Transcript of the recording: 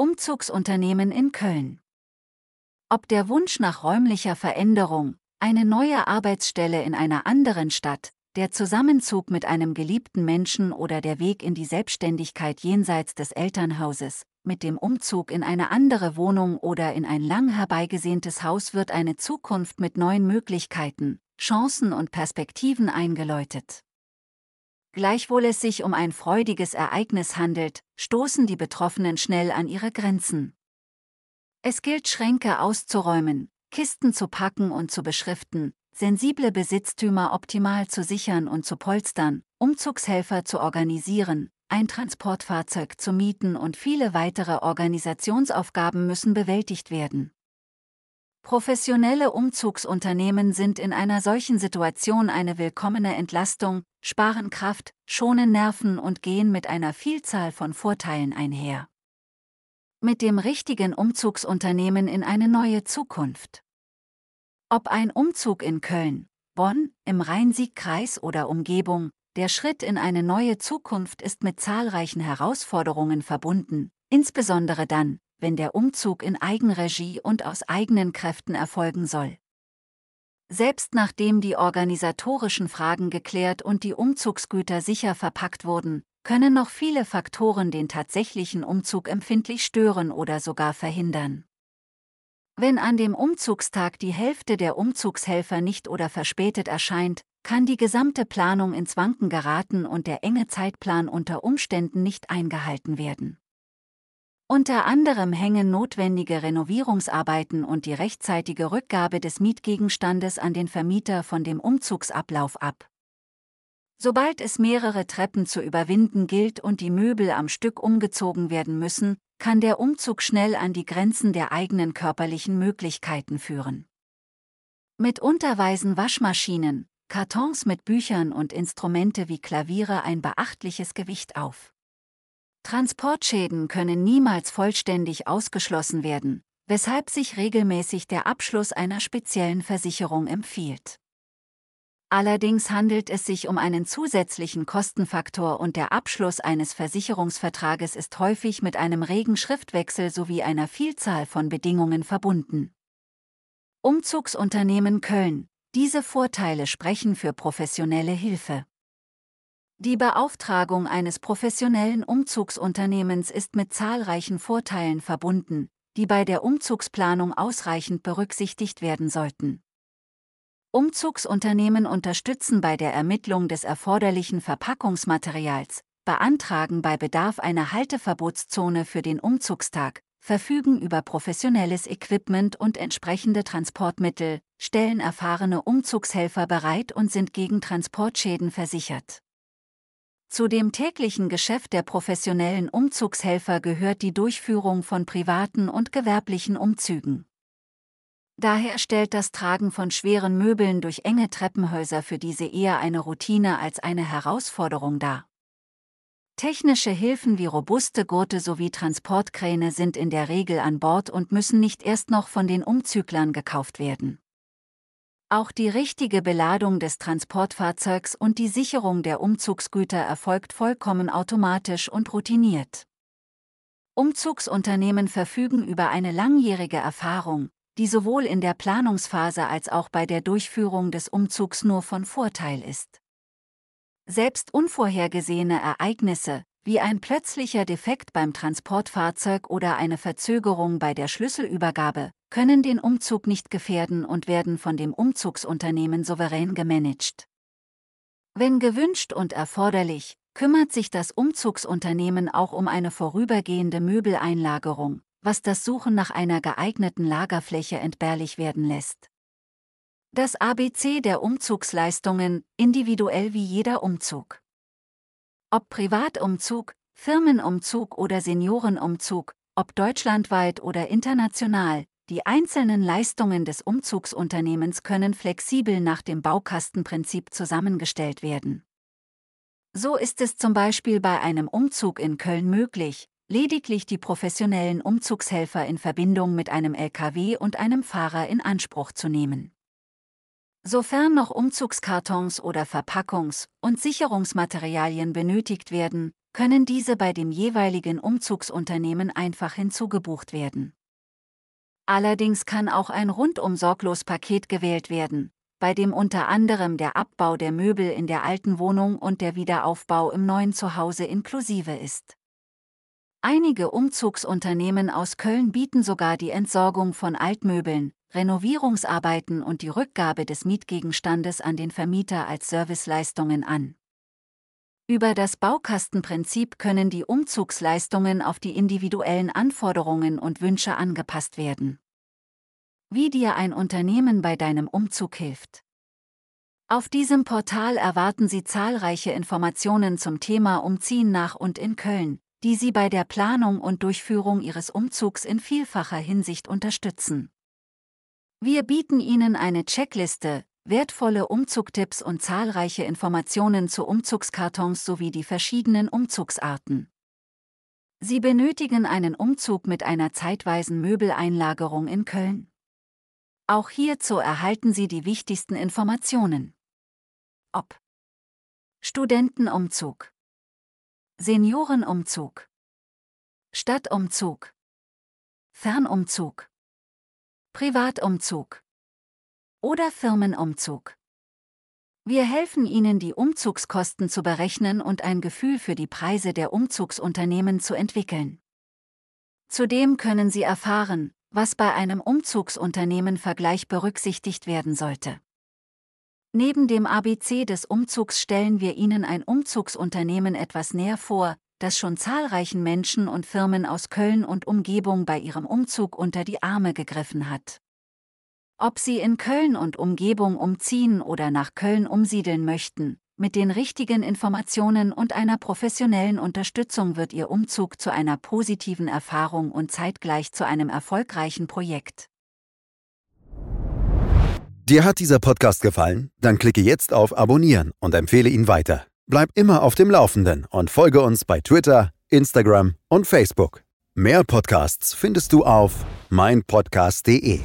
Umzugsunternehmen in Köln. Ob der Wunsch nach räumlicher Veränderung, eine neue Arbeitsstelle in einer anderen Stadt, der Zusammenzug mit einem geliebten Menschen oder der Weg in die Selbstständigkeit jenseits des Elternhauses, mit dem Umzug in eine andere Wohnung oder in ein lang herbeigesehntes Haus wird eine Zukunft mit neuen Möglichkeiten, Chancen und Perspektiven eingeläutet. Gleichwohl es sich um ein freudiges Ereignis handelt, stoßen die Betroffenen schnell an ihre Grenzen. Es gilt Schränke auszuräumen, Kisten zu packen und zu beschriften, sensible Besitztümer optimal zu sichern und zu polstern, Umzugshelfer zu organisieren, ein Transportfahrzeug zu mieten und viele weitere Organisationsaufgaben müssen bewältigt werden. Professionelle Umzugsunternehmen sind in einer solchen Situation eine willkommene Entlastung, sparen Kraft, schonen Nerven und gehen mit einer Vielzahl von Vorteilen einher. Mit dem richtigen Umzugsunternehmen in eine neue Zukunft. Ob ein Umzug in Köln, Bonn, im Rhein-Sieg-Kreis oder Umgebung, der Schritt in eine neue Zukunft ist mit zahlreichen Herausforderungen verbunden, insbesondere dann, wenn der Umzug in Eigenregie und aus eigenen Kräften erfolgen soll. Selbst nachdem die organisatorischen Fragen geklärt und die Umzugsgüter sicher verpackt wurden, können noch viele Faktoren den tatsächlichen Umzug empfindlich stören oder sogar verhindern. Wenn an dem Umzugstag die Hälfte der Umzugshelfer nicht oder verspätet erscheint, kann die gesamte Planung ins Wanken geraten und der enge Zeitplan unter Umständen nicht eingehalten werden. Unter anderem hängen notwendige Renovierungsarbeiten und die rechtzeitige Rückgabe des Mietgegenstandes an den Vermieter von dem Umzugsablauf ab. Sobald es mehrere Treppen zu überwinden gilt und die Möbel am Stück umgezogen werden müssen, kann der Umzug schnell an die Grenzen der eigenen körperlichen Möglichkeiten führen. Mitunter weisen Waschmaschinen, Kartons mit Büchern und Instrumente wie Klaviere ein beachtliches Gewicht auf. Transportschäden können niemals vollständig ausgeschlossen werden, weshalb sich regelmäßig der Abschluss einer speziellen Versicherung empfiehlt. Allerdings handelt es sich um einen zusätzlichen Kostenfaktor und der Abschluss eines Versicherungsvertrages ist häufig mit einem regen Schriftwechsel sowie einer Vielzahl von Bedingungen verbunden. Umzugsunternehmen Köln. Diese Vorteile sprechen für professionelle Hilfe. Die Beauftragung eines professionellen Umzugsunternehmens ist mit zahlreichen Vorteilen verbunden, die bei der Umzugsplanung ausreichend berücksichtigt werden sollten. Umzugsunternehmen unterstützen bei der Ermittlung des erforderlichen Verpackungsmaterials, beantragen bei Bedarf eine Halteverbotszone für den Umzugstag, verfügen über professionelles Equipment und entsprechende Transportmittel, stellen erfahrene Umzugshelfer bereit und sind gegen Transportschäden versichert. Zu dem täglichen Geschäft der professionellen Umzugshelfer gehört die Durchführung von privaten und gewerblichen Umzügen. Daher stellt das Tragen von schweren Möbeln durch enge Treppenhäuser für diese eher eine Routine als eine Herausforderung dar. Technische Hilfen wie robuste Gurte sowie Transportkräne sind in der Regel an Bord und müssen nicht erst noch von den Umzüglern gekauft werden. Auch die richtige Beladung des Transportfahrzeugs und die Sicherung der Umzugsgüter erfolgt vollkommen automatisch und routiniert. Umzugsunternehmen verfügen über eine langjährige Erfahrung, die sowohl in der Planungsphase als auch bei der Durchführung des Umzugs nur von Vorteil ist. Selbst unvorhergesehene Ereignisse, wie ein plötzlicher Defekt beim Transportfahrzeug oder eine Verzögerung bei der Schlüsselübergabe, können den Umzug nicht gefährden und werden von dem Umzugsunternehmen souverän gemanagt. Wenn gewünscht und erforderlich, kümmert sich das Umzugsunternehmen auch um eine vorübergehende Möbeleinlagerung, was das Suchen nach einer geeigneten Lagerfläche entbehrlich werden lässt. Das ABC der Umzugsleistungen, individuell wie jeder Umzug. Ob Privatumzug, Firmenumzug oder Seniorenumzug, ob deutschlandweit oder international, die einzelnen Leistungen des Umzugsunternehmens können flexibel nach dem Baukastenprinzip zusammengestellt werden. So ist es zum Beispiel bei einem Umzug in Köln möglich, lediglich die professionellen Umzugshelfer in Verbindung mit einem LKW und einem Fahrer in Anspruch zu nehmen. Sofern noch Umzugskartons oder Verpackungs- und Sicherungsmaterialien benötigt werden, können diese bei dem jeweiligen Umzugsunternehmen einfach hinzugebucht werden. Allerdings kann auch ein rundum sorglos Paket gewählt werden, bei dem unter anderem der Abbau der Möbel in der alten Wohnung und der Wiederaufbau im neuen Zuhause inklusive ist. Einige Umzugsunternehmen aus Köln bieten sogar die Entsorgung von Altmöbeln, Renovierungsarbeiten und die Rückgabe des Mietgegenstandes an den Vermieter als Serviceleistungen an. Über das Baukastenprinzip können die Umzugsleistungen auf die individuellen Anforderungen und Wünsche angepasst werden. Wie dir ein Unternehmen bei deinem Umzug hilft. Auf diesem Portal erwarten Sie zahlreiche Informationen zum Thema Umziehen nach und in Köln, die Sie bei der Planung und Durchführung Ihres Umzugs in vielfacher Hinsicht unterstützen. Wir bieten Ihnen eine Checkliste, wertvolle Umzugtipps und zahlreiche Informationen zu Umzugskartons sowie die verschiedenen Umzugsarten. Sie benötigen einen Umzug mit einer zeitweisen Möbeleinlagerung in Köln? Auch hierzu erhalten Sie die wichtigsten Informationen. Ob Studentenumzug Seniorenumzug. Stadtumzug. Fernumzug. Privatumzug. Oder Firmenumzug. Wir helfen Ihnen, die Umzugskosten zu berechnen und ein Gefühl für die Preise der Umzugsunternehmen zu entwickeln. Zudem können Sie erfahren, was bei einem Umzugsunternehmen Vergleich berücksichtigt werden sollte. Neben dem ABC des Umzugs stellen wir Ihnen ein Umzugsunternehmen etwas näher vor, das schon zahlreichen Menschen und Firmen aus Köln und Umgebung bei ihrem Umzug unter die Arme gegriffen hat. Ob Sie in Köln und Umgebung umziehen oder nach Köln umsiedeln möchten, mit den richtigen Informationen und einer professionellen Unterstützung wird Ihr Umzug zu einer positiven Erfahrung und zeitgleich zu einem erfolgreichen Projekt. Dir hat dieser Podcast gefallen? Dann klicke jetzt auf Abonnieren und empfehle ihn weiter. Bleib immer auf dem Laufenden und folge uns bei Twitter, Instagram und Facebook. Mehr Podcasts findest du auf meinpodcast.de.